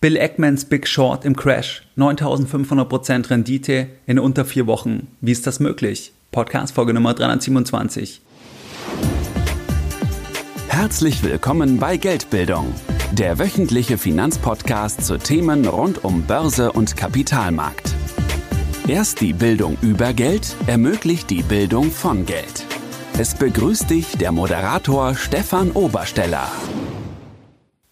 Bill Eggmans Big Short im Crash. 9500% Rendite in unter vier Wochen. Wie ist das möglich? Podcast Folge Nummer 327. Herzlich willkommen bei Geldbildung, der wöchentliche Finanzpodcast zu Themen rund um Börse und Kapitalmarkt. Erst die Bildung über Geld ermöglicht die Bildung von Geld. Es begrüßt dich der Moderator Stefan Obersteller.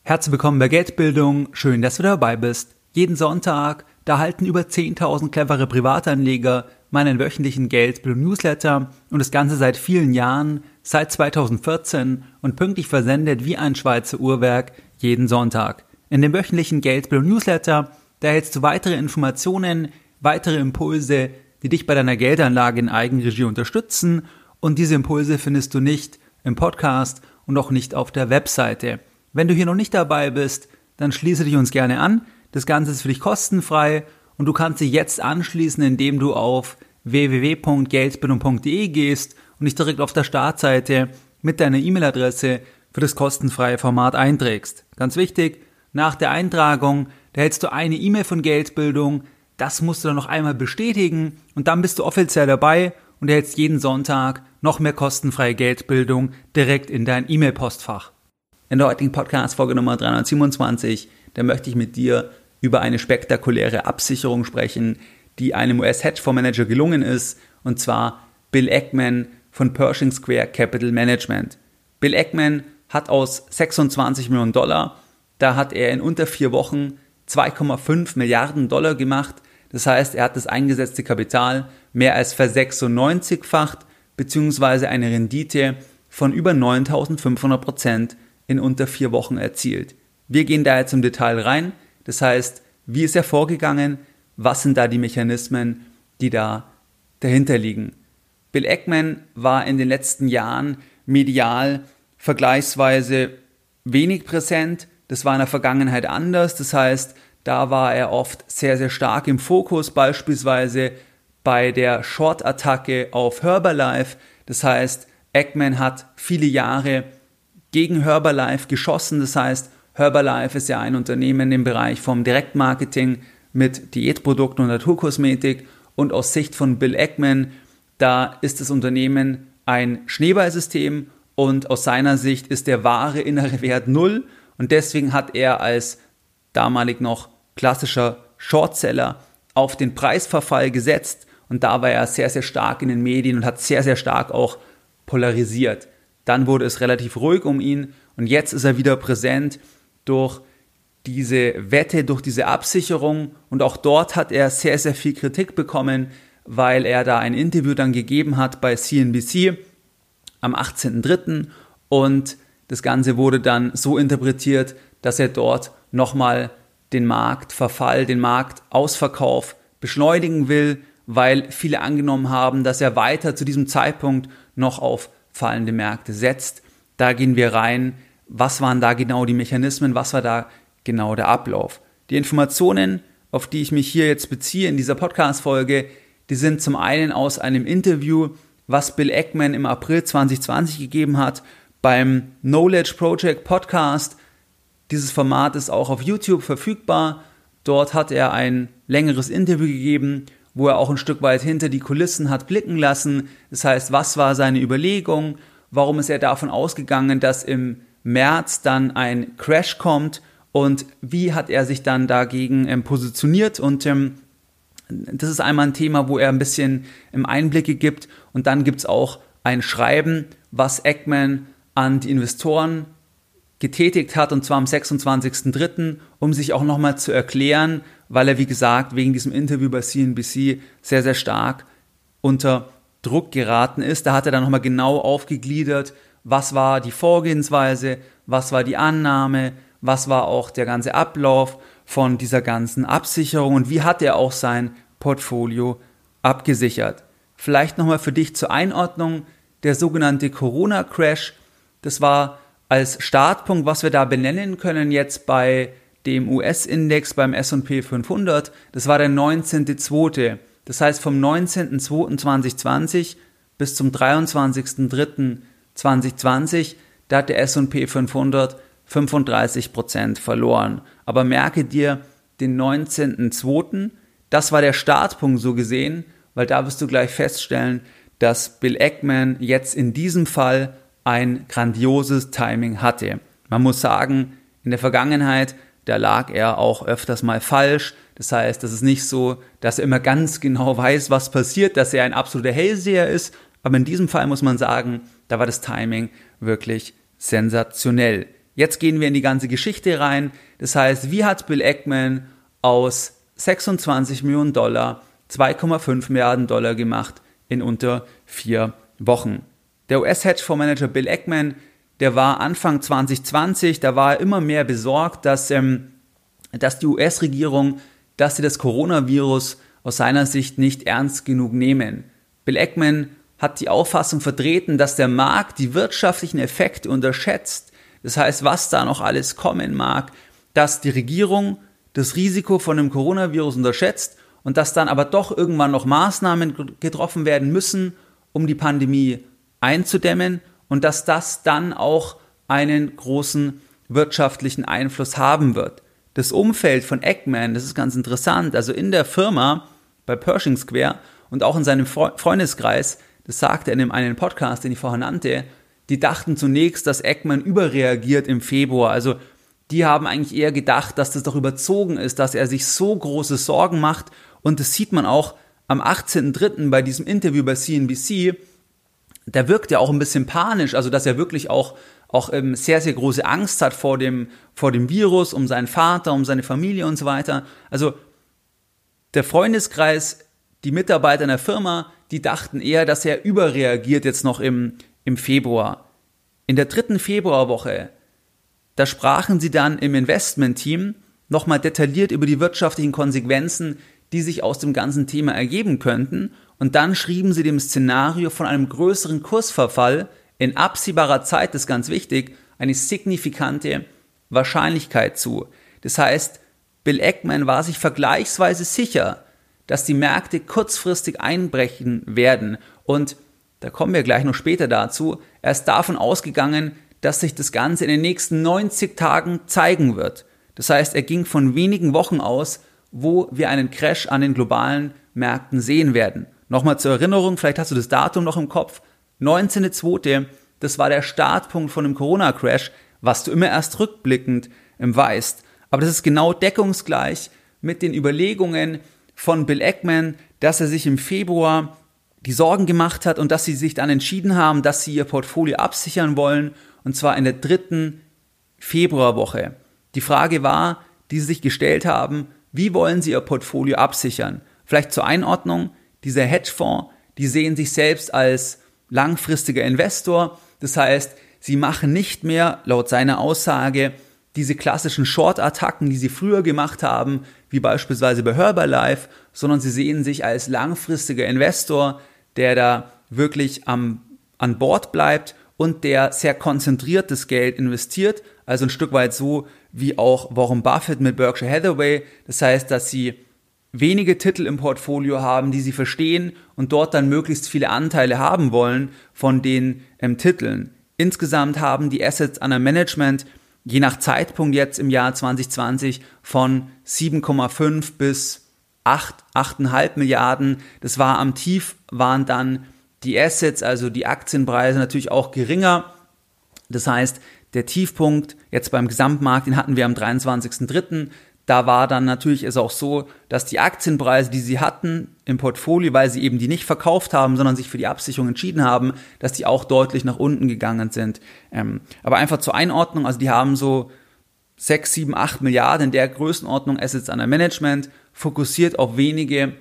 Herzlich willkommen bei Geldbildung. Schön, dass du dabei bist. Jeden Sonntag, da halten über 10.000 clevere Privatanleger meinen wöchentlichen Geldbildung Newsletter und das Ganze seit vielen Jahren, seit 2014 und pünktlich versendet wie ein Schweizer Uhrwerk jeden Sonntag. In dem wöchentlichen Geldbildung Newsletter, da hältst du weitere Informationen, weitere Impulse, die dich bei deiner Geldanlage in Eigenregie unterstützen und diese Impulse findest du nicht im Podcast und auch nicht auf der Webseite. Wenn du hier noch nicht dabei bist, dann schließe dich uns gerne an. Das Ganze ist für dich kostenfrei und du kannst dich jetzt anschließen, indem du auf www.geldbildung.de gehst und dich direkt auf der Startseite mit deiner E-Mail-Adresse für das kostenfreie Format einträgst. Ganz wichtig, nach der Eintragung, da hältst du eine E-Mail von Geldbildung, das musst du dann noch einmal bestätigen und dann bist du offiziell dabei und erhältst jeden Sonntag noch mehr kostenfreie Geldbildung direkt in dein E-Mail-Postfach. In der heutigen Podcast-Folge Nummer 327, da möchte ich mit dir über eine spektakuläre Absicherung sprechen, die einem US-Hedgefondsmanager gelungen ist, und zwar Bill Eggman von Pershing Square Capital Management. Bill Eggman hat aus 26 Millionen Dollar, da hat er in unter vier Wochen 2,5 Milliarden Dollar gemacht. Das heißt, er hat das eingesetzte Kapital mehr als versechsundneunzigfacht, beziehungsweise eine Rendite von über 9500 Prozent in unter vier Wochen erzielt. Wir gehen da jetzt im Detail rein. Das heißt, wie ist er vorgegangen? Was sind da die Mechanismen, die da dahinter liegen? Bill Eckman war in den letzten Jahren medial vergleichsweise wenig präsent. Das war in der Vergangenheit anders. Das heißt, da war er oft sehr, sehr stark im Fokus, beispielsweise bei der Short-Attacke auf Herbalife. Das heißt, Eckman hat viele Jahre gegen Herbalife geschossen. Das heißt, Herbalife ist ja ein Unternehmen im Bereich vom Direktmarketing mit Diätprodukten und Naturkosmetik. Und aus Sicht von Bill Eckman, da ist das Unternehmen ein Schneeballsystem und aus seiner Sicht ist der wahre innere Wert null. Und deswegen hat er als damalig noch klassischer Shortseller auf den Preisverfall gesetzt. Und da war er sehr, sehr stark in den Medien und hat sehr, sehr stark auch polarisiert. Dann wurde es relativ ruhig um ihn und jetzt ist er wieder präsent durch diese Wette, durch diese Absicherung und auch dort hat er sehr, sehr viel Kritik bekommen, weil er da ein Interview dann gegeben hat bei CNBC am 18.03. und das Ganze wurde dann so interpretiert, dass er dort nochmal den Marktverfall, den Marktausverkauf beschleunigen will, weil viele angenommen haben, dass er weiter zu diesem Zeitpunkt noch auf fallende Märkte setzt. Da gehen wir rein. Was waren da genau die Mechanismen? Was war da genau der Ablauf? Die Informationen, auf die ich mich hier jetzt beziehe in dieser Podcast-Folge, die sind zum einen aus einem Interview, was Bill Eckman im April 2020 gegeben hat beim Knowledge Project Podcast. Dieses Format ist auch auf YouTube verfügbar. Dort hat er ein längeres Interview gegeben wo er auch ein Stück weit hinter die Kulissen hat blicken lassen. Das heißt, was war seine Überlegung? Warum ist er davon ausgegangen, dass im März dann ein Crash kommt? Und wie hat er sich dann dagegen ähm, positioniert? Und ähm, das ist einmal ein Thema, wo er ein bisschen ähm, Einblicke gibt. Und dann gibt es auch ein Schreiben, was Eggman an die Investoren getätigt hat, und zwar am 26.03., um sich auch nochmal zu erklären, weil er, wie gesagt, wegen diesem Interview bei CNBC sehr, sehr stark unter Druck geraten ist. Da hat er dann nochmal genau aufgegliedert, was war die Vorgehensweise, was war die Annahme, was war auch der ganze Ablauf von dieser ganzen Absicherung und wie hat er auch sein Portfolio abgesichert. Vielleicht nochmal für dich zur Einordnung, der sogenannte Corona-Crash, das war als Startpunkt, was wir da benennen können jetzt bei dem US-Index beim S&P 500, das war der 19.2. Das heißt vom 19.2.2020 bis zum 23.3.2020, da hat der S&P 500 35 Prozent verloren. Aber merke dir den 19.02., das war der Startpunkt so gesehen, weil da wirst du gleich feststellen, dass Bill Eckman jetzt in diesem Fall ein grandioses Timing hatte. Man muss sagen, in der Vergangenheit, da lag er auch öfters mal falsch. Das heißt, das ist nicht so, dass er immer ganz genau weiß, was passiert, dass er ein absoluter Hellseher ist. Aber in diesem Fall muss man sagen, da war das Timing wirklich sensationell. Jetzt gehen wir in die ganze Geschichte rein. Das heißt, wie hat Bill Eckman aus 26 Millionen Dollar 2,5 Milliarden Dollar gemacht in unter vier Wochen? Der US-Hedgefondsmanager Bill Eckman, der war Anfang 2020, da war er immer mehr besorgt, dass, ähm, dass die US-Regierung, dass sie das Coronavirus aus seiner Sicht nicht ernst genug nehmen. Bill Eckman hat die Auffassung vertreten, dass der Markt die wirtschaftlichen Effekte unterschätzt das heißt, was da noch alles kommen mag, dass die Regierung das Risiko von dem Coronavirus unterschätzt und dass dann aber doch irgendwann noch Maßnahmen getroffen werden müssen, um die Pandemie einzudämmen und dass das dann auch einen großen wirtschaftlichen Einfluss haben wird. Das Umfeld von Eggman, das ist ganz interessant, also in der Firma bei Pershing Square und auch in seinem Freundeskreis, das sagte er in einem Podcast, den ich vorher nannte, die dachten zunächst, dass Eggman überreagiert im Februar. Also die haben eigentlich eher gedacht, dass das doch überzogen ist, dass er sich so große Sorgen macht. Und das sieht man auch am 18.03. bei diesem Interview bei CNBC. Da wirkt er auch ein bisschen panisch, also dass er wirklich auch, auch ähm, sehr, sehr große Angst hat vor dem, vor dem Virus, um seinen Vater, um seine Familie und so weiter. Also der Freundeskreis, die Mitarbeiter in der Firma, die dachten eher, dass er überreagiert jetzt noch im, im Februar. In der dritten Februarwoche, da sprachen sie dann im Investmentteam nochmal detailliert über die wirtschaftlichen Konsequenzen, die sich aus dem ganzen Thema ergeben könnten, und dann schrieben sie dem Szenario von einem größeren Kursverfall in absehbarer Zeit, das ist ganz wichtig, eine signifikante Wahrscheinlichkeit zu. Das heißt, Bill Eckman war sich vergleichsweise sicher, dass die Märkte kurzfristig einbrechen werden und da kommen wir gleich noch später dazu, er ist davon ausgegangen, dass sich das Ganze in den nächsten 90 Tagen zeigen wird. Das heißt, er ging von wenigen Wochen aus, wo wir einen Crash an den globalen Märkten sehen werden. Nochmal zur Erinnerung, vielleicht hast du das Datum noch im Kopf. 19.02., das war der Startpunkt von dem Corona-Crash, was du immer erst rückblickend weißt. Aber das ist genau deckungsgleich mit den Überlegungen von Bill Eckman, dass er sich im Februar die Sorgen gemacht hat und dass sie sich dann entschieden haben, dass sie ihr Portfolio absichern wollen, und zwar in der dritten Februarwoche. Die Frage war, die sie sich gestellt haben, wie wollen sie ihr Portfolio absichern? Vielleicht zur Einordnung, dieser Hedgefonds, die sehen sich selbst als langfristiger Investor, das heißt, sie machen nicht mehr, laut seiner Aussage, diese klassischen Short-Attacken, die sie früher gemacht haben, wie beispielsweise bei Herbalife, sondern sie sehen sich als langfristiger Investor, der da wirklich am, an Bord bleibt und der sehr konzentriertes Geld investiert, also ein Stück weit so wie auch Warren Buffett mit Berkshire Hathaway. Das heißt, dass sie wenige Titel im Portfolio haben, die sie verstehen und dort dann möglichst viele Anteile haben wollen von den ähm, Titeln. Insgesamt haben die Assets under Management je nach Zeitpunkt jetzt im Jahr 2020 von 7,5 bis 8, 8,5 Milliarden. Das war am Tief, waren dann die Assets, also die Aktienpreise natürlich auch geringer. Das heißt, der Tiefpunkt jetzt beim Gesamtmarkt, den hatten wir am 23.03. Da war dann natürlich es auch so, dass die Aktienpreise, die sie hatten im Portfolio, weil sie eben die nicht verkauft haben, sondern sich für die Absicherung entschieden haben, dass die auch deutlich nach unten gegangen sind. Ähm, aber einfach zur Einordnung, also die haben so 6, 7, 8 Milliarden in der Größenordnung Assets under Management, fokussiert auf wenige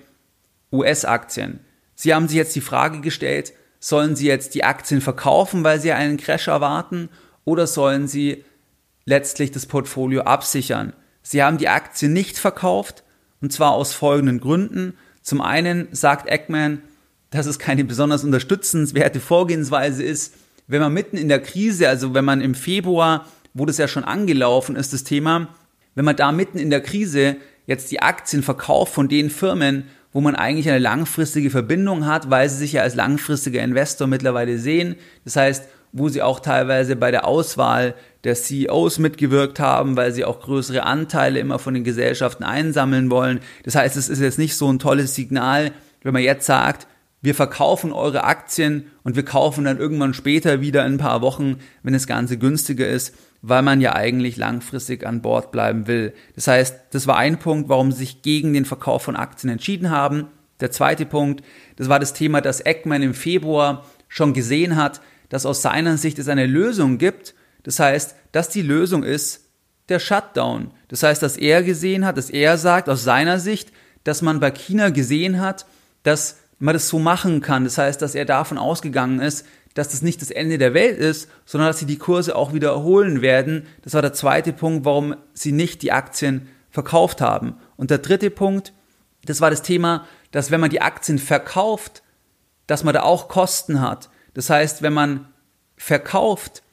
US-Aktien. Sie haben sich jetzt die Frage gestellt, sollen Sie jetzt die Aktien verkaufen, weil Sie einen Crash erwarten, oder sollen Sie letztlich das Portfolio absichern? Sie haben die Aktien nicht verkauft, und zwar aus folgenden Gründen. Zum einen sagt Eggman, dass es keine besonders unterstützenswerte Vorgehensweise ist, wenn man mitten in der Krise, also wenn man im Februar wo das ja schon angelaufen ist, das Thema, wenn man da mitten in der Krise jetzt die Aktien verkauft von den Firmen, wo man eigentlich eine langfristige Verbindung hat, weil sie sich ja als langfristiger Investor mittlerweile sehen. Das heißt, wo sie auch teilweise bei der Auswahl der CEOs mitgewirkt haben, weil sie auch größere Anteile immer von den Gesellschaften einsammeln wollen. Das heißt, es ist jetzt nicht so ein tolles Signal, wenn man jetzt sagt, wir verkaufen eure Aktien und wir kaufen dann irgendwann später wieder in ein paar Wochen, wenn das Ganze günstiger ist, weil man ja eigentlich langfristig an Bord bleiben will. Das heißt, das war ein Punkt, warum sie sich gegen den Verkauf von Aktien entschieden haben. Der zweite Punkt, das war das Thema, dass Eckman im Februar schon gesehen hat, dass aus seiner Sicht es eine Lösung gibt. Das heißt, dass die Lösung ist der Shutdown. Das heißt, dass er gesehen hat, dass er sagt aus seiner Sicht, dass man bei China gesehen hat, dass man das so machen kann. Das heißt, dass er davon ausgegangen ist, dass das nicht das Ende der Welt ist, sondern dass sie die Kurse auch wieder erholen werden. Das war der zweite Punkt, warum sie nicht die Aktien verkauft haben. Und der dritte Punkt, das war das Thema, dass wenn man die Aktien verkauft, dass man da auch Kosten hat. Das heißt, wenn man verkauft,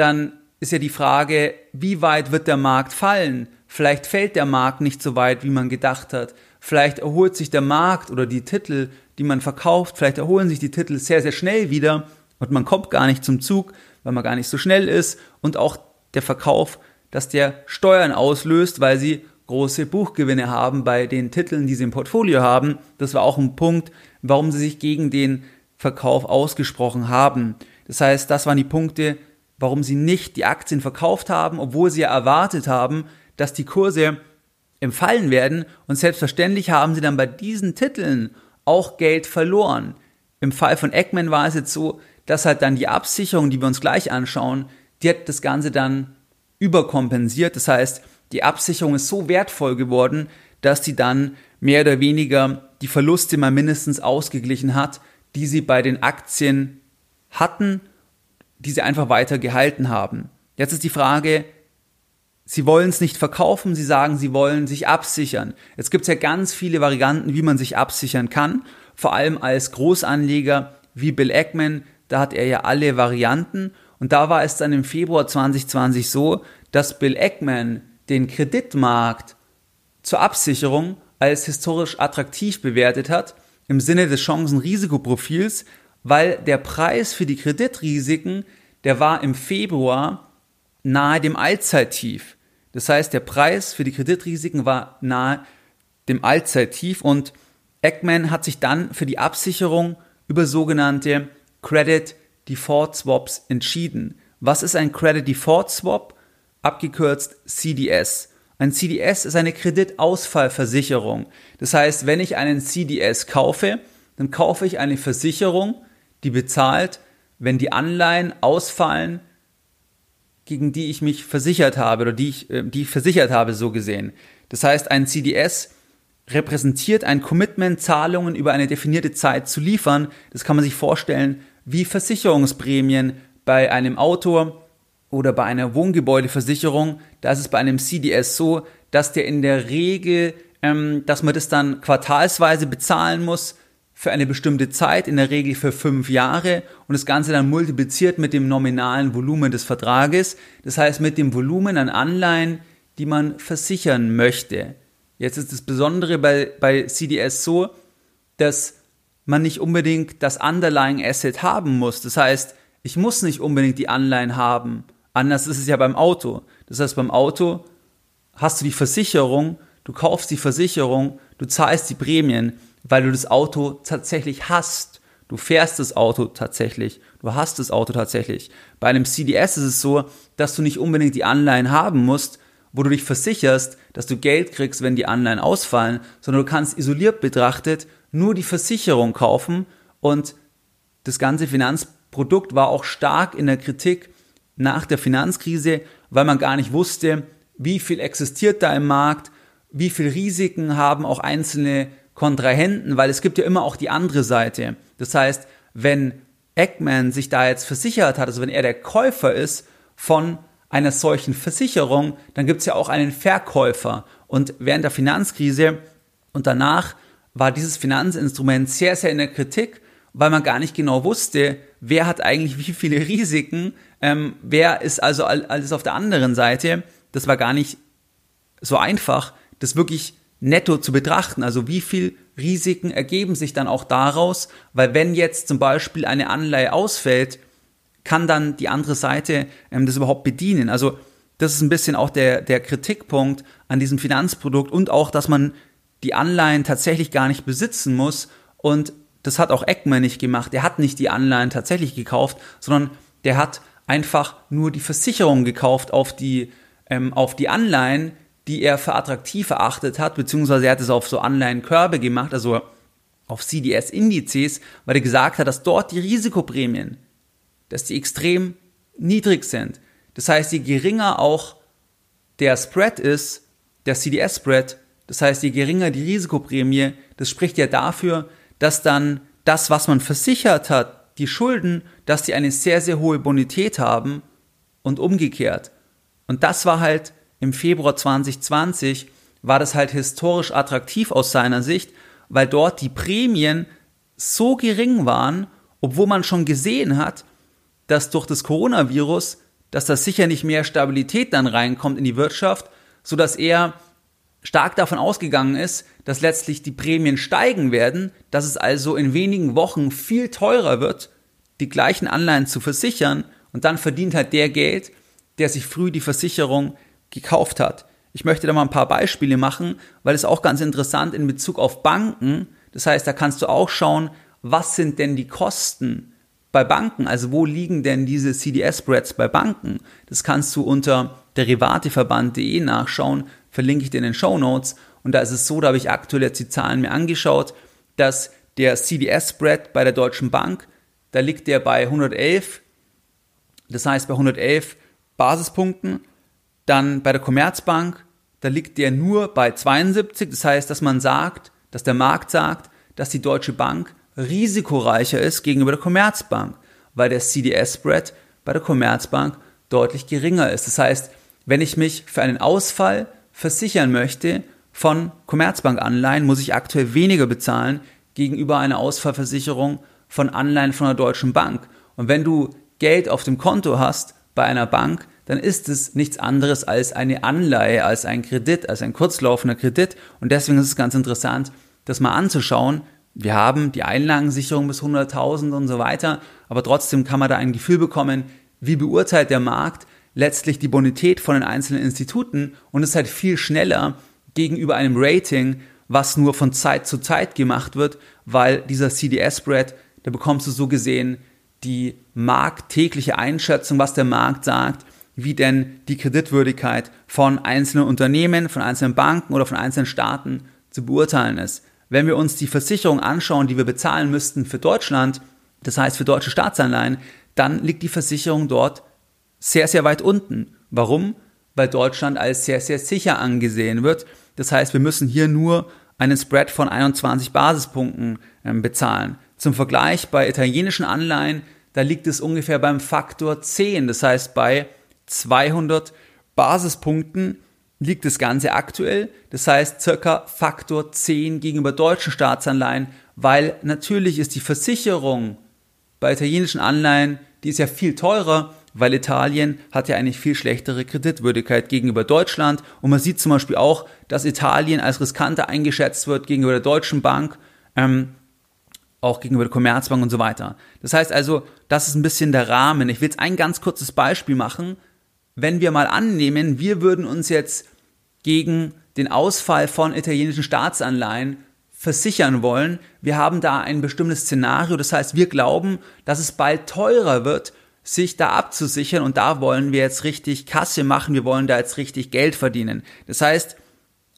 dann ist ja die Frage, wie weit wird der Markt fallen? Vielleicht fällt der Markt nicht so weit, wie man gedacht hat. Vielleicht erholt sich der Markt oder die Titel, die man verkauft, vielleicht erholen sich die Titel sehr, sehr schnell wieder und man kommt gar nicht zum Zug, weil man gar nicht so schnell ist und auch der Verkauf, dass der Steuern auslöst, weil sie große Buchgewinne haben bei den Titeln, die sie im Portfolio haben. Das war auch ein Punkt, warum sie sich gegen den Verkauf ausgesprochen haben. Das heißt, das waren die Punkte, warum sie nicht die Aktien verkauft haben, obwohl sie ja erwartet haben, dass die Kurse empfallen werden. Und selbstverständlich haben sie dann bei diesen Titeln auch Geld verloren. Im Fall von Eggman war es jetzt so, dass halt dann die Absicherung, die wir uns gleich anschauen, die hat das Ganze dann überkompensiert. Das heißt, die Absicherung ist so wertvoll geworden, dass sie dann mehr oder weniger die Verluste mal mindestens ausgeglichen hat, die sie bei den Aktien hatten, die sie einfach weiter gehalten haben. Jetzt ist die Frage, Sie wollen es nicht verkaufen, sie sagen, sie wollen sich absichern. Jetzt gibt es ja ganz viele Varianten, wie man sich absichern kann. Vor allem als Großanleger wie Bill Eckman, da hat er ja alle Varianten. Und da war es dann im Februar 2020 so, dass Bill Eckman den Kreditmarkt zur Absicherung als historisch attraktiv bewertet hat, im Sinne des Chancen-Risikoprofils, weil der Preis für die Kreditrisiken, der war im Februar nahe dem Allzeittief. Das heißt, der Preis für die Kreditrisiken war nahe dem Allzeittief und Eggman hat sich dann für die Absicherung über sogenannte Credit Default Swaps entschieden. Was ist ein Credit Default Swap? Abgekürzt CDS. Ein CDS ist eine Kreditausfallversicherung. Das heißt, wenn ich einen CDS kaufe, dann kaufe ich eine Versicherung, die bezahlt, wenn die Anleihen ausfallen gegen die ich mich versichert habe oder die ich, äh, die ich versichert habe, so gesehen. Das heißt, ein CDS repräsentiert ein Commitment, Zahlungen über eine definierte Zeit zu liefern. Das kann man sich vorstellen wie Versicherungsprämien bei einem Auto oder bei einer Wohngebäudeversicherung. Da ist es bei einem CDS so, dass der in der Regel, ähm, dass man das dann quartalsweise bezahlen muss für eine bestimmte Zeit, in der Regel für fünf Jahre und das Ganze dann multipliziert mit dem nominalen Volumen des Vertrages, das heißt mit dem Volumen an Anleihen, die man versichern möchte. Jetzt ist das Besondere bei, bei CDS so, dass man nicht unbedingt das Underlying Asset haben muss. Das heißt, ich muss nicht unbedingt die Anleihen haben. Anders ist es ja beim Auto. Das heißt, beim Auto hast du die Versicherung, du kaufst die Versicherung, du zahlst die Prämien weil du das Auto tatsächlich hast. Du fährst das Auto tatsächlich. Du hast das Auto tatsächlich. Bei einem CDS ist es so, dass du nicht unbedingt die Anleihen haben musst, wo du dich versicherst, dass du Geld kriegst, wenn die Anleihen ausfallen, sondern du kannst isoliert betrachtet nur die Versicherung kaufen und das ganze Finanzprodukt war auch stark in der Kritik nach der Finanzkrise, weil man gar nicht wusste, wie viel existiert da im Markt, wie viel Risiken haben auch einzelne Kontrahenten, weil es gibt ja immer auch die andere Seite. Das heißt, wenn Eggman sich da jetzt versichert hat, also wenn er der Käufer ist von einer solchen Versicherung, dann gibt es ja auch einen Verkäufer. Und während der Finanzkrise und danach war dieses Finanzinstrument sehr, sehr in der Kritik, weil man gar nicht genau wusste, wer hat eigentlich wie viele Risiken, ähm, wer ist also alles auf der anderen Seite. Das war gar nicht so einfach, das wirklich netto zu betrachten. Also wie viel Risiken ergeben sich dann auch daraus, weil wenn jetzt zum Beispiel eine Anleihe ausfällt, kann dann die andere Seite ähm, das überhaupt bedienen? Also das ist ein bisschen auch der, der Kritikpunkt an diesem Finanzprodukt und auch, dass man die Anleihen tatsächlich gar nicht besitzen muss. Und das hat auch Eckman nicht gemacht. Der hat nicht die Anleihen tatsächlich gekauft, sondern der hat einfach nur die Versicherung gekauft auf die, ähm, auf die Anleihen, die er für attraktiv erachtet hat, beziehungsweise er hat es auf so Anleihenkörbe gemacht, also auf CDS-Indizes, weil er gesagt hat, dass dort die Risikoprämien, dass die extrem niedrig sind. Das heißt, je geringer auch der Spread ist, der CDS-Spread, das heißt, je geringer die Risikoprämie, das spricht ja dafür, dass dann das, was man versichert hat, die Schulden, dass die eine sehr, sehr hohe Bonität haben und umgekehrt. Und das war halt im Februar 2020, war das halt historisch attraktiv aus seiner Sicht, weil dort die Prämien so gering waren, obwohl man schon gesehen hat, dass durch das Coronavirus, dass da sicher nicht mehr Stabilität dann reinkommt in die Wirtschaft, so dass er stark davon ausgegangen ist, dass letztlich die Prämien steigen werden, dass es also in wenigen Wochen viel teurer wird, die gleichen Anleihen zu versichern. Und dann verdient halt der Geld, der sich früh die Versicherung gekauft hat. Ich möchte da mal ein paar Beispiele machen, weil es auch ganz interessant in Bezug auf Banken. Das heißt, da kannst du auch schauen, was sind denn die Kosten bei Banken? Also wo liegen denn diese CDS-Spreads bei Banken? Das kannst du unter derivateverband.de nachschauen verlinke ich dir in den Show Notes. Und da ist es so, da habe ich aktuell jetzt die Zahlen mir angeschaut, dass der CDS-Spread bei der Deutschen Bank, da liegt der bei 111, das heißt bei 111 Basispunkten. Dann bei der Commerzbank, da liegt der nur bei 72, das heißt, dass man sagt, dass der Markt sagt, dass die Deutsche Bank risikoreicher ist gegenüber der Commerzbank, weil der CDS-Spread bei der Commerzbank deutlich geringer ist. Das heißt, wenn ich mich für einen Ausfall versichern möchte von Commerzbank-Anleihen, muss ich aktuell weniger bezahlen gegenüber einer Ausfallversicherung von Anleihen von einer deutschen Bank. Und wenn du Geld auf dem Konto hast bei einer Bank, dann ist es nichts anderes als eine Anleihe, als ein Kredit, als ein kurzlaufender Kredit. Und deswegen ist es ganz interessant, das mal anzuschauen. Wir haben die Einlagensicherung bis 100.000 und so weiter, aber trotzdem kann man da ein Gefühl bekommen, wie beurteilt der Markt letztlich die Bonität von den einzelnen Instituten und ist halt viel schneller gegenüber einem Rating, was nur von Zeit zu Zeit gemacht wird, weil dieser CDS-Spread, da bekommst du so gesehen die markttägliche Einschätzung, was der Markt sagt, wie denn die Kreditwürdigkeit von einzelnen Unternehmen, von einzelnen Banken oder von einzelnen Staaten zu beurteilen ist. Wenn wir uns die Versicherung anschauen, die wir bezahlen müssten für Deutschland, das heißt für deutsche Staatsanleihen, dann liegt die Versicherung dort sehr, sehr weit unten. Warum? Weil Deutschland als sehr, sehr sicher angesehen wird. Das heißt, wir müssen hier nur einen Spread von 21 Basispunkten ähm, bezahlen. Zum Vergleich bei italienischen Anleihen, da liegt es ungefähr beim Faktor 10. Das heißt, bei 200 Basispunkten liegt das Ganze aktuell. Das heißt, circa Faktor 10 gegenüber deutschen Staatsanleihen, weil natürlich ist die Versicherung bei italienischen Anleihen, die ist ja viel teurer weil Italien hat ja eine viel schlechtere Kreditwürdigkeit gegenüber Deutschland und man sieht zum Beispiel auch, dass Italien als riskanter eingeschätzt wird gegenüber der Deutschen Bank, ähm, auch gegenüber der Commerzbank und so weiter. Das heißt also, das ist ein bisschen der Rahmen. Ich will jetzt ein ganz kurzes Beispiel machen. Wenn wir mal annehmen, wir würden uns jetzt gegen den Ausfall von italienischen Staatsanleihen versichern wollen. Wir haben da ein bestimmtes Szenario. Das heißt, wir glauben, dass es bald teurer wird, sich da abzusichern und da wollen wir jetzt richtig Kasse machen, wir wollen da jetzt richtig Geld verdienen. Das heißt,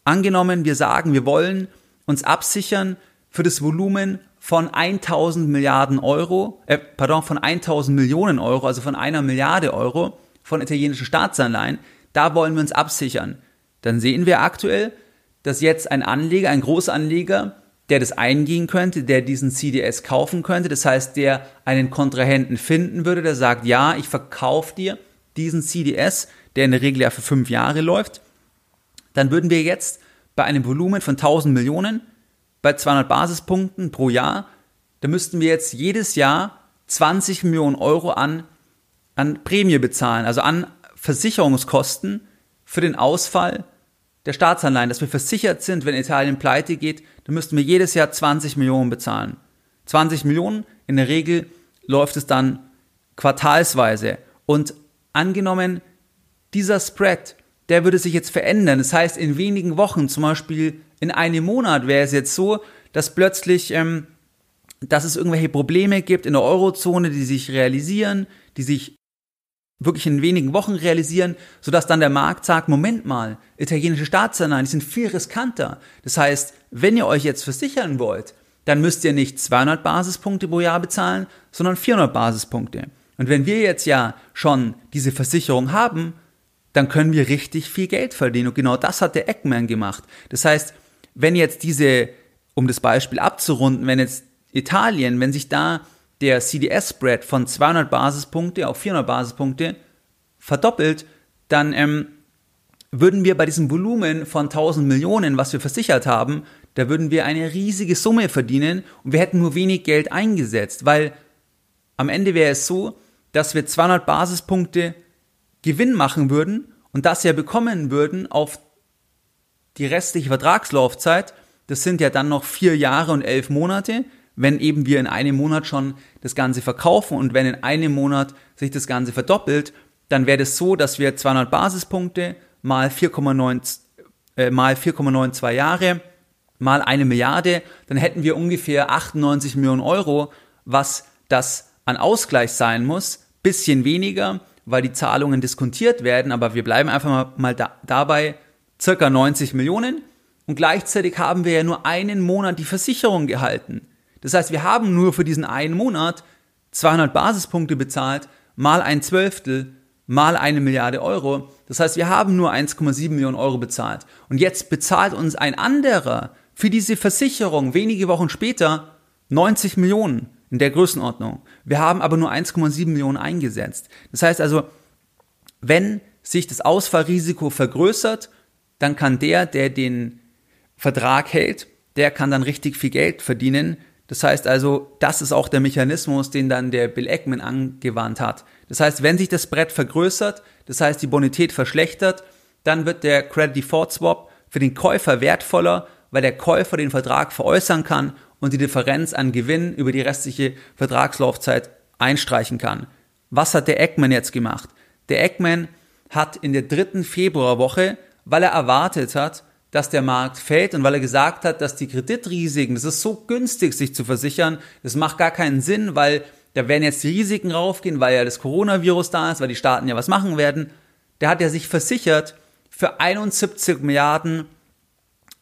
angenommen, wir sagen, wir wollen uns absichern für das Volumen von 1000 Milliarden Euro, äh, pardon, von 1000 Millionen Euro, also von einer Milliarde Euro von italienischen Staatsanleihen, da wollen wir uns absichern. Dann sehen wir aktuell, dass jetzt ein Anleger, ein Großanleger, der das eingehen könnte, der diesen CDS kaufen könnte. Das heißt, der einen Kontrahenten finden würde, der sagt, ja, ich verkaufe dir diesen CDS, der in der Regel ja für fünf Jahre läuft. Dann würden wir jetzt bei einem Volumen von 1000 Millionen, bei 200 Basispunkten pro Jahr, da müssten wir jetzt jedes Jahr 20 Millionen Euro an, an Prämie bezahlen, also an Versicherungskosten für den Ausfall der Staatsanleihen, dass wir versichert sind, wenn Italien pleite geht, dann müssten wir jedes Jahr 20 Millionen bezahlen. 20 Millionen, in der Regel läuft es dann quartalsweise. Und angenommen, dieser Spread, der würde sich jetzt verändern. Das heißt, in wenigen Wochen, zum Beispiel in einem Monat, wäre es jetzt so, dass plötzlich, ähm, dass es irgendwelche Probleme gibt in der Eurozone, die sich realisieren, die sich wirklich in wenigen Wochen realisieren, sodass dann der Markt sagt, Moment mal, italienische Staatsanleihen, die sind viel riskanter. Das heißt, wenn ihr euch jetzt versichern wollt, dann müsst ihr nicht 200 Basispunkte pro Jahr bezahlen, sondern 400 Basispunkte. Und wenn wir jetzt ja schon diese Versicherung haben, dann können wir richtig viel Geld verdienen. Und genau das hat der Eggman gemacht. Das heißt, wenn jetzt diese, um das Beispiel abzurunden, wenn jetzt Italien, wenn sich da der CDS-Spread von 200 Basispunkte auf 400 Basispunkte verdoppelt, dann ähm, würden wir bei diesem Volumen von 1000 Millionen, was wir versichert haben, da würden wir eine riesige Summe verdienen und wir hätten nur wenig Geld eingesetzt, weil am Ende wäre es so, dass wir 200 Basispunkte Gewinn machen würden und das ja bekommen würden auf die restliche Vertragslaufzeit. Das sind ja dann noch vier Jahre und elf Monate, wenn eben wir in einem Monat schon das Ganze verkaufen und wenn in einem Monat sich das Ganze verdoppelt, dann wäre das so, dass wir 200 Basispunkte mal 4,9 äh, mal 4,92 Jahre mal eine Milliarde, dann hätten wir ungefähr 98 Millionen Euro, was das an Ausgleich sein muss. Bisschen weniger, weil die Zahlungen diskontiert werden, aber wir bleiben einfach mal, mal da, dabei circa 90 Millionen. Und gleichzeitig haben wir ja nur einen Monat die Versicherung gehalten. Das heißt, wir haben nur für diesen einen Monat 200 Basispunkte bezahlt, mal ein Zwölftel, mal eine Milliarde Euro. Das heißt, wir haben nur 1,7 Millionen Euro bezahlt. Und jetzt bezahlt uns ein anderer für diese Versicherung wenige Wochen später 90 Millionen in der Größenordnung. Wir haben aber nur 1,7 Millionen eingesetzt. Das heißt also, wenn sich das Ausfallrisiko vergrößert, dann kann der, der den Vertrag hält, der kann dann richtig viel Geld verdienen, das heißt also, das ist auch der Mechanismus, den dann der Bill Eckman angewandt hat. Das heißt, wenn sich das Brett vergrößert, das heißt die Bonität verschlechtert, dann wird der Credit Default Swap für den Käufer wertvoller, weil der Käufer den Vertrag veräußern kann und die Differenz an Gewinn über die restliche Vertragslaufzeit einstreichen kann. Was hat der Eckman jetzt gemacht? Der Eckman hat in der dritten Februarwoche, weil er erwartet hat, dass der Markt fällt und weil er gesagt hat, dass die Kreditrisiken, das ist so günstig, sich zu versichern, das macht gar keinen Sinn, weil da werden jetzt die Risiken raufgehen, weil ja das Coronavirus da ist, weil die Staaten ja was machen werden. Der hat ja sich versichert für 71 Milliarden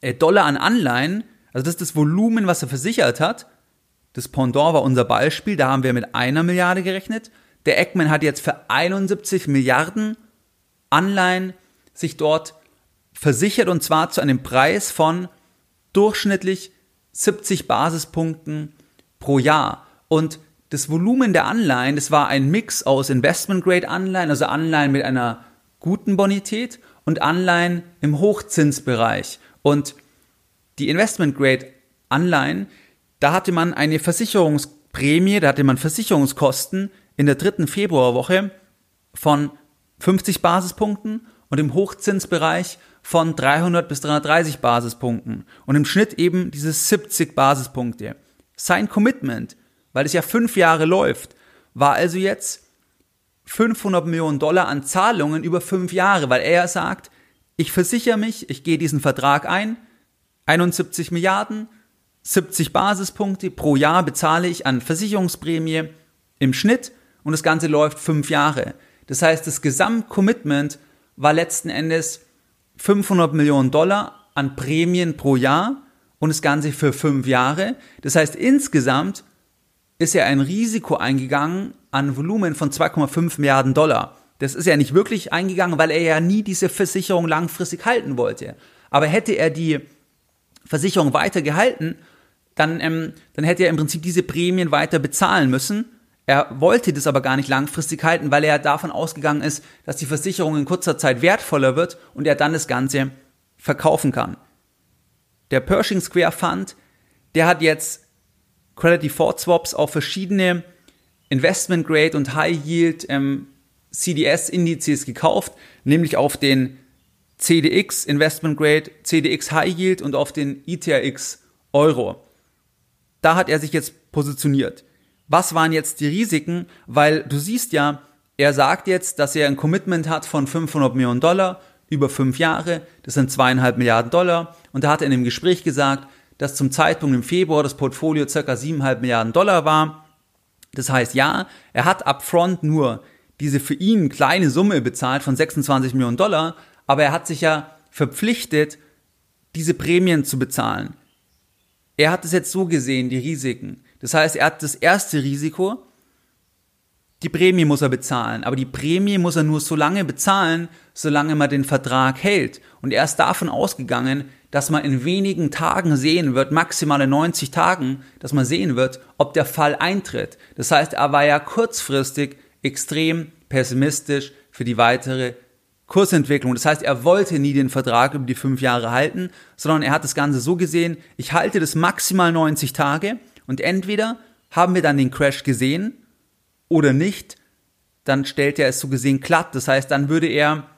äh, Dollar an Anleihen. Also das ist das Volumen, was er versichert hat. Das Pendant war unser Beispiel, da haben wir mit einer Milliarde gerechnet. Der Eckman hat jetzt für 71 Milliarden Anleihen sich dort versichert und zwar zu einem Preis von durchschnittlich 70 Basispunkten pro Jahr. Und das Volumen der Anleihen, das war ein Mix aus Investment-Grade-Anleihen, also Anleihen mit einer guten Bonität und Anleihen im Hochzinsbereich. Und die Investment-Grade-Anleihen, da hatte man eine Versicherungsprämie, da hatte man Versicherungskosten in der dritten Februarwoche von 50 Basispunkten und im Hochzinsbereich von 300 bis 330 Basispunkten und im Schnitt eben diese 70 Basispunkte. Sein Commitment, weil es ja fünf Jahre läuft, war also jetzt 500 Millionen Dollar an Zahlungen über fünf Jahre, weil er sagt, ich versichere mich, ich gehe diesen Vertrag ein, 71 Milliarden, 70 Basispunkte pro Jahr bezahle ich an Versicherungsprämie im Schnitt und das Ganze läuft fünf Jahre. Das heißt, das Gesamtcommitment war letzten Endes 500 Millionen Dollar an Prämien pro Jahr und das Ganze für fünf Jahre. Das heißt, insgesamt ist er ein Risiko eingegangen an Volumen von 2,5 Milliarden Dollar. Das ist ja nicht wirklich eingegangen, weil er ja nie diese Versicherung langfristig halten wollte. Aber hätte er die Versicherung weiter gehalten, dann, ähm, dann hätte er im Prinzip diese Prämien weiter bezahlen müssen er wollte das aber gar nicht langfristig halten, weil er davon ausgegangen ist, dass die Versicherung in kurzer Zeit wertvoller wird und er dann das Ganze verkaufen kann. Der Pershing Square Fund, der hat jetzt Credit Default Swaps auf verschiedene Investment Grade und High Yield ähm, CDS Indizes gekauft, nämlich auf den CDX Investment Grade, CDX High Yield und auf den ITRX Euro. Da hat er sich jetzt positioniert. Was waren jetzt die Risiken? Weil du siehst ja, er sagt jetzt, dass er ein Commitment hat von 500 Millionen Dollar über fünf Jahre. Das sind zweieinhalb Milliarden Dollar. Und da hat er in dem Gespräch gesagt, dass zum Zeitpunkt im Februar das Portfolio circa siebeneinhalb Milliarden Dollar war. Das heißt, ja, er hat upfront nur diese für ihn kleine Summe bezahlt von 26 Millionen Dollar, aber er hat sich ja verpflichtet, diese Prämien zu bezahlen. Er hat es jetzt so gesehen, die Risiken. Das heißt, er hat das erste Risiko, die Prämie muss er bezahlen, aber die Prämie muss er nur so lange bezahlen, solange man den Vertrag hält. Und er ist davon ausgegangen, dass man in wenigen Tagen sehen wird, maximale 90 Tagen, dass man sehen wird, ob der Fall eintritt. Das heißt, er war ja kurzfristig extrem pessimistisch für die weitere Kursentwicklung. Das heißt, er wollte nie den Vertrag über die fünf Jahre halten, sondern er hat das Ganze so gesehen, ich halte das maximal 90 Tage und entweder haben wir dann den Crash gesehen oder nicht, dann stellt er es so gesehen glatt. Das heißt, dann würde er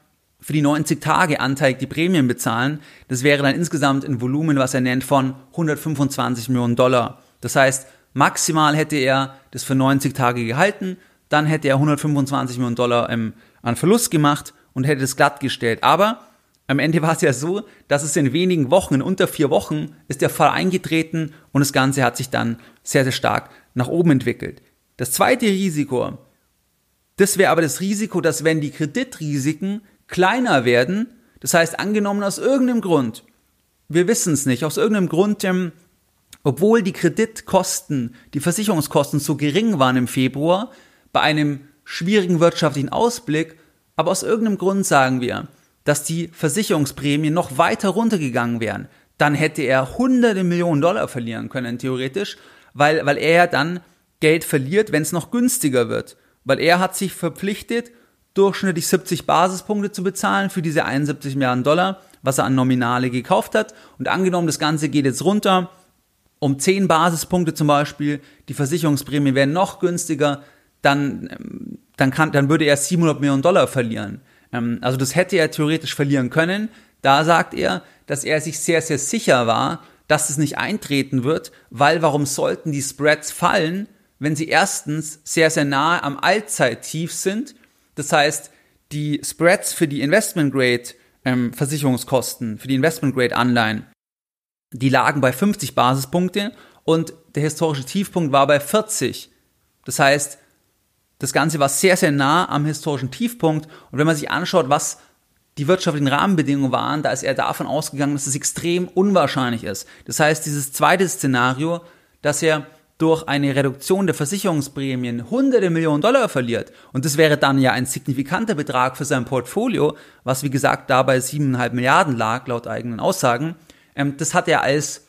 für die 90 Tage anteilig die Prämien bezahlen. Das wäre dann insgesamt ein Volumen, was er nennt, von 125 Millionen Dollar. Das heißt, maximal hätte er das für 90 Tage gehalten, dann hätte er 125 Millionen Dollar ähm, an Verlust gemacht und hätte es glatt gestellt. Aber am Ende war es ja so, dass es in wenigen Wochen, in unter vier Wochen, ist der Fall eingetreten und das Ganze hat sich dann sehr, sehr stark nach oben entwickelt. Das zweite Risiko, das wäre aber das Risiko, dass wenn die Kreditrisiken kleiner werden, das heißt angenommen aus irgendeinem Grund, wir wissen es nicht, aus irgendeinem Grund, ähm, obwohl die Kreditkosten, die Versicherungskosten so gering waren im Februar, bei einem schwierigen wirtschaftlichen Ausblick, aber aus irgendeinem Grund sagen wir, dass die Versicherungsprämien noch weiter runtergegangen wären, dann hätte er hunderte Millionen Dollar verlieren können, theoretisch, weil, weil er dann Geld verliert, wenn es noch günstiger wird. Weil er hat sich verpflichtet, durchschnittlich 70 Basispunkte zu bezahlen für diese 71 Milliarden Dollar, was er an Nominale gekauft hat. Und angenommen, das Ganze geht jetzt runter um 10 Basispunkte zum Beispiel, die Versicherungsprämie wäre noch günstiger, dann, ähm, dann, kann, dann würde er 700 Millionen Dollar verlieren. Ähm, also das hätte er theoretisch verlieren können. Da sagt er, dass er sich sehr, sehr sicher war, dass es nicht eintreten wird, weil warum sollten die Spreads fallen, wenn sie erstens sehr, sehr nahe am Allzeittief sind. Das heißt, die Spreads für die Investment Grade ähm, Versicherungskosten, für die Investment Grade Anleihen, die lagen bei 50 Basispunkte und der historische Tiefpunkt war bei 40. Das heißt, das Ganze war sehr, sehr nah am historischen Tiefpunkt. Und wenn man sich anschaut, was die wirtschaftlichen Rahmenbedingungen waren, da ist er davon ausgegangen, dass es extrem unwahrscheinlich ist. Das heißt, dieses zweite Szenario, dass er durch eine Reduktion der Versicherungsprämien hunderte Millionen Dollar verliert. Und das wäre dann ja ein signifikanter Betrag für sein Portfolio, was wie gesagt dabei siebeneinhalb Milliarden lag, laut eigenen Aussagen. Ähm, das hat er als,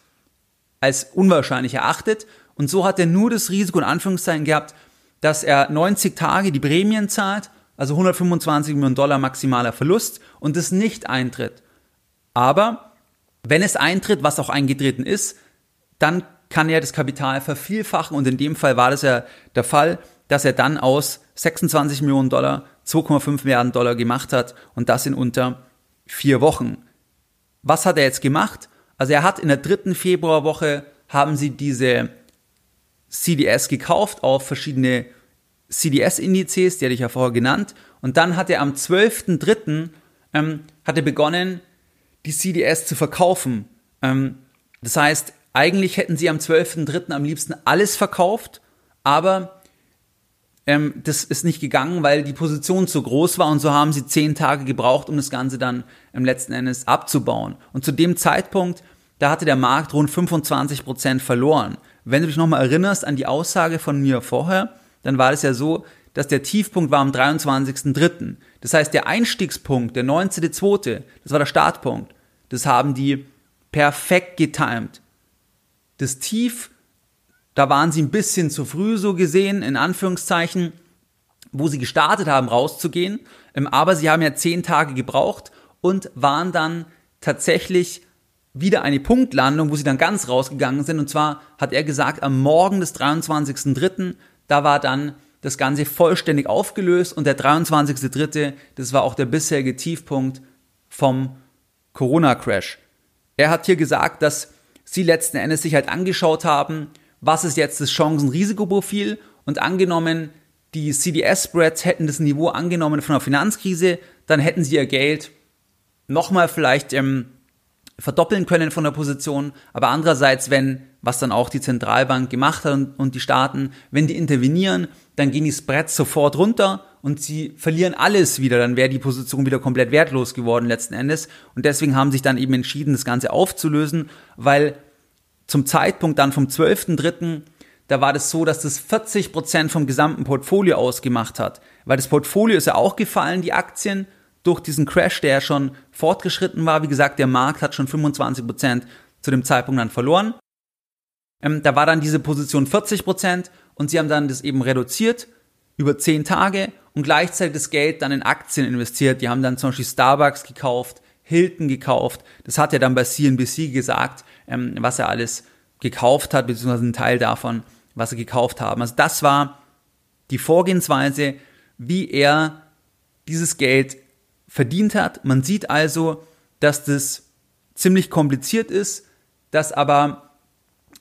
als unwahrscheinlich erachtet. Und so hat er nur das Risiko in Anführungszeichen gehabt, dass er 90 Tage die Prämien zahlt, also 125 Millionen Dollar maximaler Verlust und das nicht eintritt. Aber wenn es eintritt, was auch eingetreten ist, dann kann er das Kapital vervielfachen und in dem Fall war das ja der Fall, dass er dann aus 26 Millionen Dollar 2,5 Milliarden Dollar gemacht hat und das in unter vier Wochen. Was hat er jetzt gemacht? Also er hat in der dritten Februarwoche haben sie diese CDS gekauft auf verschiedene CDS-Indizes, die hatte ich ja vorher genannt. Und dann hat er am 12.03. Ähm, begonnen, die CDS zu verkaufen. Ähm, das heißt, eigentlich hätten sie am 12.03. am liebsten alles verkauft, aber ähm, das ist nicht gegangen, weil die Position zu groß war und so haben sie zehn Tage gebraucht, um das Ganze dann im letzten Endes abzubauen. Und zu dem Zeitpunkt, da hatte der Markt rund 25 Prozent verloren. Wenn du dich nochmal erinnerst an die Aussage von mir vorher, dann war es ja so, dass der Tiefpunkt war am 23.03. Das heißt, der Einstiegspunkt, der 19.02., das war der Startpunkt. Das haben die perfekt getimt das Tief, da waren sie ein bisschen zu früh so gesehen, in Anführungszeichen, wo sie gestartet haben, rauszugehen. Ähm, aber sie haben ja zehn Tage gebraucht und waren dann tatsächlich wieder eine Punktlandung, wo sie dann ganz rausgegangen sind. Und zwar hat er gesagt, am Morgen des 23.03., da war dann das Ganze vollständig aufgelöst und der 23.03., das war auch der bisherige Tiefpunkt vom Corona-Crash. Er hat hier gesagt, dass sie letzten Endes sich halt angeschaut haben, was ist jetzt das Chancen-Risikoprofil und angenommen, die CDS-Spreads hätten das Niveau angenommen von einer Finanzkrise, dann hätten sie ihr Geld nochmal vielleicht ähm, verdoppeln können von der Position. Aber andererseits, wenn, was dann auch die Zentralbank gemacht hat und, und die Staaten, wenn die intervenieren, dann gehen die Spreads sofort runter und sie verlieren alles wieder. Dann wäre die Position wieder komplett wertlos geworden letzten Endes. Und deswegen haben sich dann eben entschieden, das Ganze aufzulösen, weil zum Zeitpunkt dann vom 12.3., da war das so, dass das 40 Prozent vom gesamten Portfolio ausgemacht hat. Weil das Portfolio ist ja auch gefallen, die Aktien, durch diesen Crash, der schon fortgeschritten war. Wie gesagt, der Markt hat schon 25 Prozent zu dem Zeitpunkt dann verloren. Ähm, da war dann diese Position 40 Prozent und sie haben dann das eben reduziert über 10 Tage und gleichzeitig das Geld dann in Aktien investiert. Die haben dann zum Beispiel Starbucks gekauft, Hilton gekauft. Das hat er dann bei CNBC gesagt, ähm, was er alles gekauft hat, beziehungsweise ein Teil davon, was sie gekauft haben. Also das war die Vorgehensweise, wie er dieses Geld verdient hat. Man sieht also, dass das ziemlich kompliziert ist, dass aber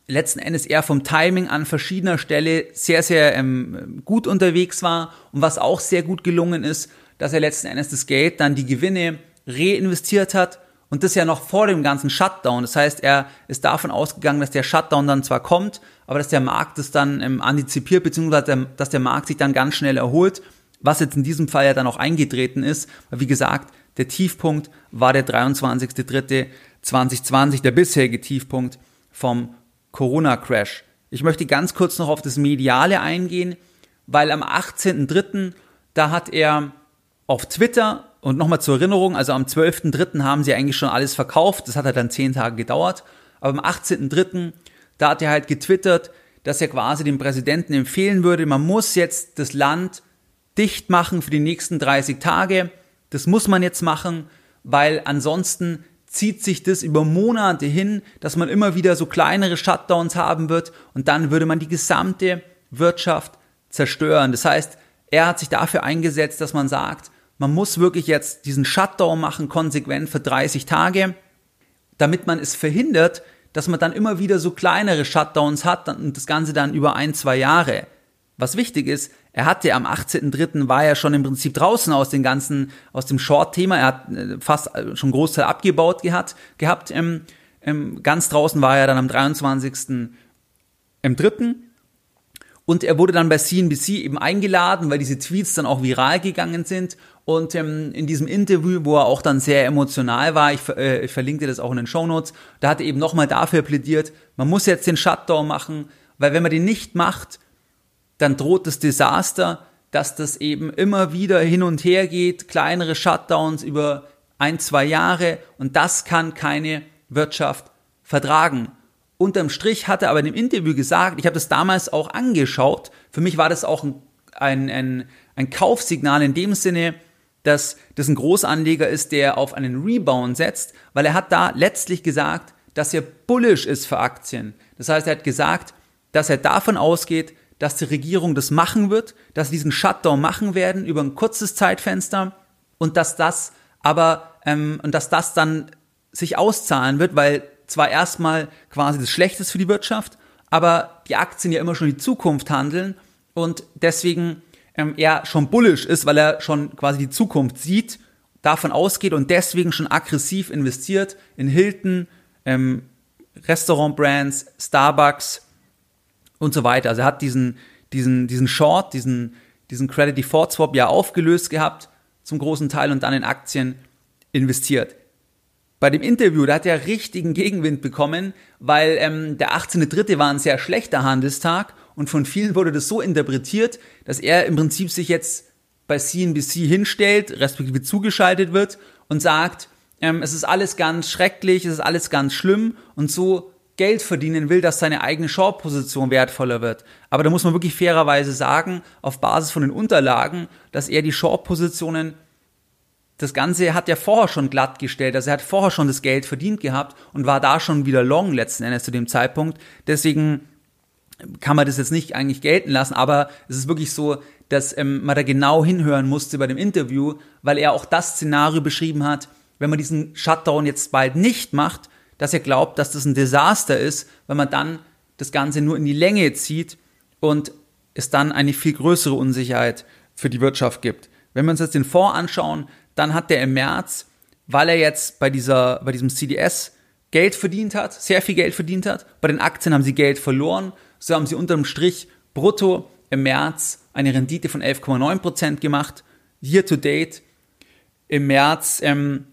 letzten Endes er vom Timing an verschiedener Stelle sehr, sehr ähm, gut unterwegs war und was auch sehr gut gelungen ist, dass er letzten Endes das Geld dann die Gewinne reinvestiert hat und das ja noch vor dem ganzen Shutdown. Das heißt, er ist davon ausgegangen, dass der Shutdown dann zwar kommt, aber dass der Markt es dann ähm, antizipiert, beziehungsweise dass der Markt sich dann ganz schnell erholt, was jetzt in diesem Fall ja dann auch eingetreten ist. Wie gesagt, der Tiefpunkt war der 23.03.2020, der bisherige Tiefpunkt vom Corona-Crash. Ich möchte ganz kurz noch auf das Mediale eingehen, weil am 18.03. da hat er auf Twitter und nochmal zur Erinnerung, also am 12.03. haben sie eigentlich schon alles verkauft, das hat halt dann zehn Tage gedauert, aber am 18.03. da hat er halt getwittert, dass er quasi dem Präsidenten empfehlen würde, man muss jetzt das Land dicht machen für die nächsten 30 Tage. Das muss man jetzt machen, weil ansonsten zieht sich das über Monate hin, dass man immer wieder so kleinere Shutdowns haben wird und dann würde man die gesamte Wirtschaft zerstören. Das heißt, er hat sich dafür eingesetzt, dass man sagt, man muss wirklich jetzt diesen Shutdown machen, konsequent für 30 Tage, damit man es verhindert, dass man dann immer wieder so kleinere Shutdowns hat und das Ganze dann über ein, zwei Jahre. Was wichtig ist, er hatte am 18.03. war er schon im Prinzip draußen aus dem ganzen, aus dem Short-Thema. Er hat äh, fast äh, schon Großteil abgebaut gehabt. gehabt ähm, ähm, ganz draußen war er dann am 23. im 3. Und er wurde dann bei CNBC eben eingeladen, weil diese Tweets dann auch viral gegangen sind. Und ähm, in diesem Interview, wo er auch dann sehr emotional war, ich, äh, ich verlinke das auch in den Show Notes, da hat er eben nochmal dafür plädiert, man muss jetzt den Shutdown machen, weil wenn man den nicht macht, dann droht das Desaster, dass das eben immer wieder hin und her geht, kleinere Shutdowns über ein, zwei Jahre und das kann keine Wirtschaft vertragen. Unterm Strich hat er aber in dem Interview gesagt, ich habe das damals auch angeschaut, für mich war das auch ein, ein, ein Kaufsignal in dem Sinne, dass das ein Großanleger ist, der auf einen Rebound setzt, weil er hat da letztlich gesagt, dass er bullish ist für Aktien. Das heißt, er hat gesagt, dass er davon ausgeht, dass die Regierung das machen wird, dass sie diesen Shutdown machen werden über ein kurzes Zeitfenster und dass das aber ähm, und dass das dann sich auszahlen wird, weil zwar erstmal quasi das Schlechtes für die Wirtschaft, aber die Aktien ja immer schon die Zukunft handeln und deswegen ähm, er schon bullish ist, weil er schon quasi die Zukunft sieht, davon ausgeht und deswegen schon aggressiv investiert in Hilton, ähm, Restaurant-Brands, Starbucks, und so weiter. Also er hat diesen, diesen, diesen Short, diesen, diesen Credit Default Swap ja aufgelöst gehabt zum großen Teil und dann in Aktien investiert. Bei dem Interview, da hat er richtigen Gegenwind bekommen, weil ähm, der 18.3. war ein sehr schlechter Handelstag und von vielen wurde das so interpretiert, dass er im Prinzip sich jetzt bei CNBC hinstellt, respektive zugeschaltet wird und sagt, ähm, es ist alles ganz schrecklich, es ist alles ganz schlimm und so Geld verdienen will, dass seine eigene Short-Position wertvoller wird. Aber da muss man wirklich fairerweise sagen, auf Basis von den Unterlagen, dass er die Short-Positionen, das Ganze hat er vorher schon glatt gestellt. Also er hat vorher schon das Geld verdient gehabt und war da schon wieder long letzten Endes zu dem Zeitpunkt. Deswegen kann man das jetzt nicht eigentlich gelten lassen, aber es ist wirklich so, dass ähm, man da genau hinhören musste bei dem Interview, weil er auch das Szenario beschrieben hat, wenn man diesen Shutdown jetzt bald nicht macht, dass er glaubt, dass das ein Desaster ist, wenn man dann das Ganze nur in die Länge zieht und es dann eine viel größere Unsicherheit für die Wirtschaft gibt. Wenn wir uns jetzt den Fonds anschauen, dann hat der im März, weil er jetzt bei dieser, bei diesem CDS Geld verdient hat, sehr viel Geld verdient hat, bei den Aktien haben sie Geld verloren, so haben sie unterm Strich brutto im März eine Rendite von 11,9% gemacht, year to date im März ähm,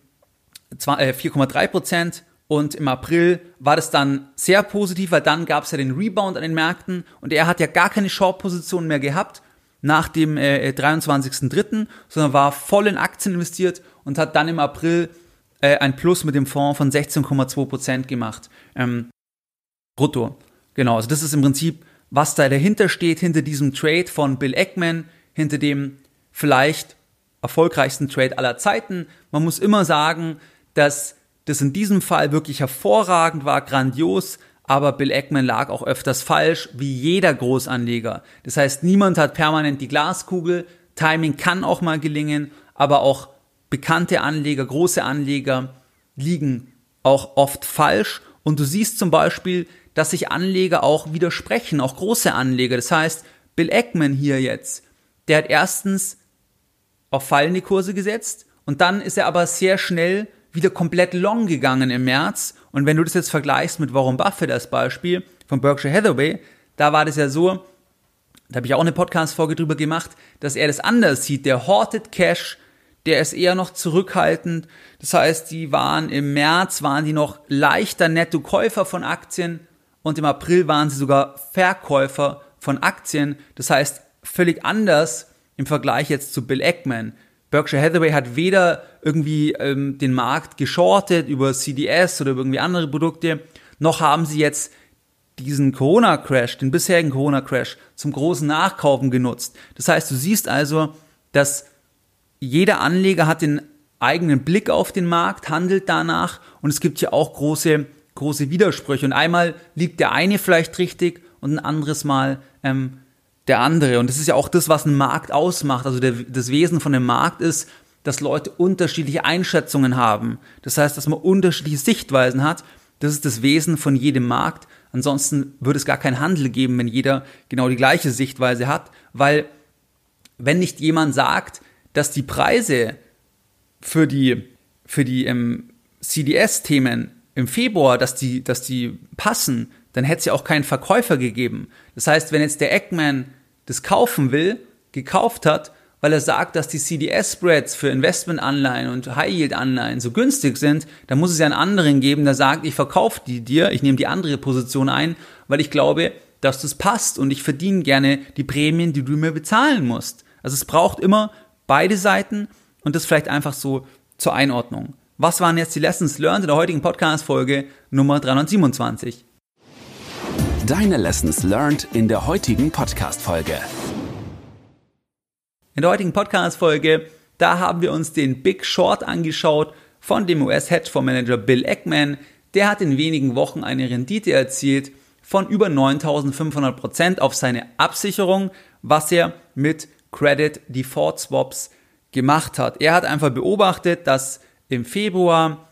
4,3% äh, und im April war das dann sehr positiv, weil dann gab es ja den Rebound an den Märkten und er hat ja gar keine Short-Position mehr gehabt nach dem äh, 23.03., sondern war voll in Aktien investiert und hat dann im April äh, ein Plus mit dem Fonds von 16,2% gemacht. Ähm, brutto. Genau, also das ist im Prinzip, was da dahinter steht, hinter diesem Trade von Bill Eckman, hinter dem vielleicht erfolgreichsten Trade aller Zeiten. Man muss immer sagen, dass das in diesem Fall wirklich hervorragend war, grandios, aber Bill Eckman lag auch öfters falsch, wie jeder Großanleger. Das heißt, niemand hat permanent die Glaskugel, Timing kann auch mal gelingen, aber auch bekannte Anleger, große Anleger liegen auch oft falsch. Und du siehst zum Beispiel, dass sich Anleger auch widersprechen, auch große Anleger. Das heißt, Bill Eckman hier jetzt, der hat erstens auf fallende Kurse gesetzt und dann ist er aber sehr schnell wieder komplett long gegangen im März. Und wenn du das jetzt vergleichst mit Warren Buffett als Beispiel von Berkshire Hathaway, da war das ja so, da habe ich auch eine Podcast-Folge drüber gemacht, dass er das anders sieht. Der hortet Cash, der ist eher noch zurückhaltend. Das heißt, die waren im März, waren die noch leichter Netto-Käufer von Aktien und im April waren sie sogar Verkäufer von Aktien. Das heißt, völlig anders im Vergleich jetzt zu Bill Eckman. Berkshire Hathaway hat weder irgendwie ähm, den Markt geschortet über CDS oder über irgendwie andere Produkte, noch haben sie jetzt diesen Corona-Crash, den bisherigen Corona-Crash, zum großen Nachkaufen genutzt. Das heißt, du siehst also, dass jeder Anleger hat den eigenen Blick auf den Markt, handelt danach und es gibt hier auch große, große Widersprüche. Und einmal liegt der eine vielleicht richtig und ein anderes Mal ähm, der andere. Und das ist ja auch das, was einen Markt ausmacht. Also der, das Wesen von dem Markt ist, dass Leute unterschiedliche Einschätzungen haben. Das heißt, dass man unterschiedliche Sichtweisen hat. Das ist das Wesen von jedem Markt. Ansonsten würde es gar keinen Handel geben, wenn jeder genau die gleiche Sichtweise hat, weil wenn nicht jemand sagt, dass die Preise für die, für die ähm, CDS-Themen im Februar, dass die, dass die passen, dann hätte es ja auch keinen Verkäufer gegeben. Das heißt, wenn jetzt der Eggman das kaufen will, gekauft hat, weil er sagt, dass die CDS-Spreads für Investmentanleihen und High-Yield-Anleihen so günstig sind, dann muss es ja einen anderen geben, der sagt, ich verkaufe die dir, ich nehme die andere Position ein, weil ich glaube, dass das passt und ich verdiene gerne die Prämien, die du mir bezahlen musst. Also es braucht immer beide Seiten und das vielleicht einfach so zur Einordnung. Was waren jetzt die Lessons learned in der heutigen Podcast-Folge Nummer 327? Deine Lessons learned in der heutigen Podcast-Folge. In der heutigen Podcast-Folge, da haben wir uns den Big Short angeschaut von dem US-Hedgefondsmanager Bill Eckman. Der hat in wenigen Wochen eine Rendite erzielt von über 9500 Prozent auf seine Absicherung, was er mit Credit Default Swaps gemacht hat. Er hat einfach beobachtet, dass im Februar,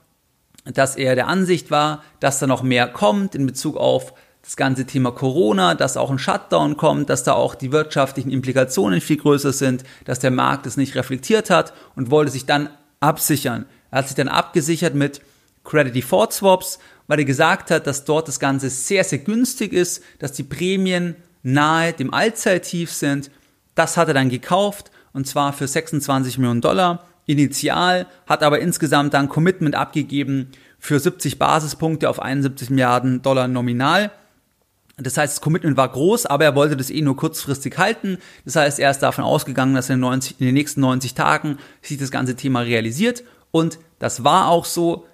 dass er der Ansicht war, dass da noch mehr kommt in Bezug auf das ganze Thema Corona, dass auch ein Shutdown kommt, dass da auch die wirtschaftlichen Implikationen viel größer sind, dass der Markt es nicht reflektiert hat und wollte sich dann absichern. Er hat sich dann abgesichert mit Credit Default Swaps, weil er gesagt hat, dass dort das Ganze sehr, sehr günstig ist, dass die Prämien nahe dem Allzeittief sind. Das hat er dann gekauft und zwar für 26 Millionen Dollar initial, hat aber insgesamt dann Commitment abgegeben für 70 Basispunkte auf 71 Milliarden Dollar nominal. Das heißt, das Commitment war groß, aber er wollte das eh nur kurzfristig halten. Das heißt, er ist davon ausgegangen, dass in den, 90, in den nächsten 90 Tagen sich das ganze Thema realisiert. Und das war auch so.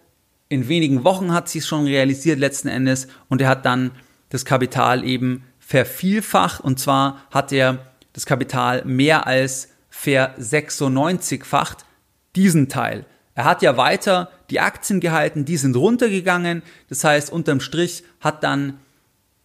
In wenigen Wochen hat sich es schon realisiert letzten Endes. Und er hat dann das Kapital eben vervielfacht. Und zwar hat er das Kapital mehr als versechsundneunzigfacht diesen Teil. Er hat ja weiter die Aktien gehalten, die sind runtergegangen. Das heißt, unterm Strich hat dann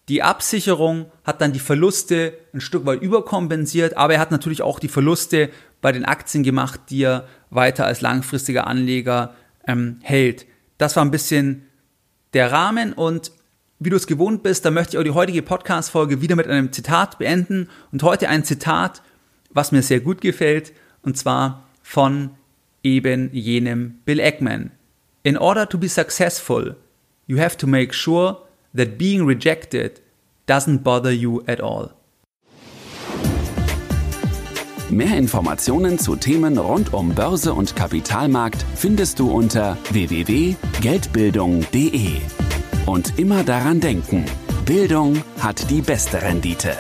die Absicherung hat dann die Verluste ein Stück weit überkompensiert, aber er hat natürlich auch die Verluste bei den Aktien gemacht, die er weiter als langfristiger Anleger ähm, hält. Das war ein bisschen der Rahmen und wie du es gewohnt bist, da möchte ich auch die heutige Podcast-Folge wieder mit einem Zitat beenden. Und heute ein Zitat, was mir sehr gut gefällt, und zwar von eben jenem Bill Eggman. In order to be successful, you have to make sure that being rejected doesn't bother you at all. Mehr Informationen zu Themen rund um Börse und Kapitalmarkt findest du unter www.geldbildung.de. Und immer daran denken, Bildung hat die beste Rendite.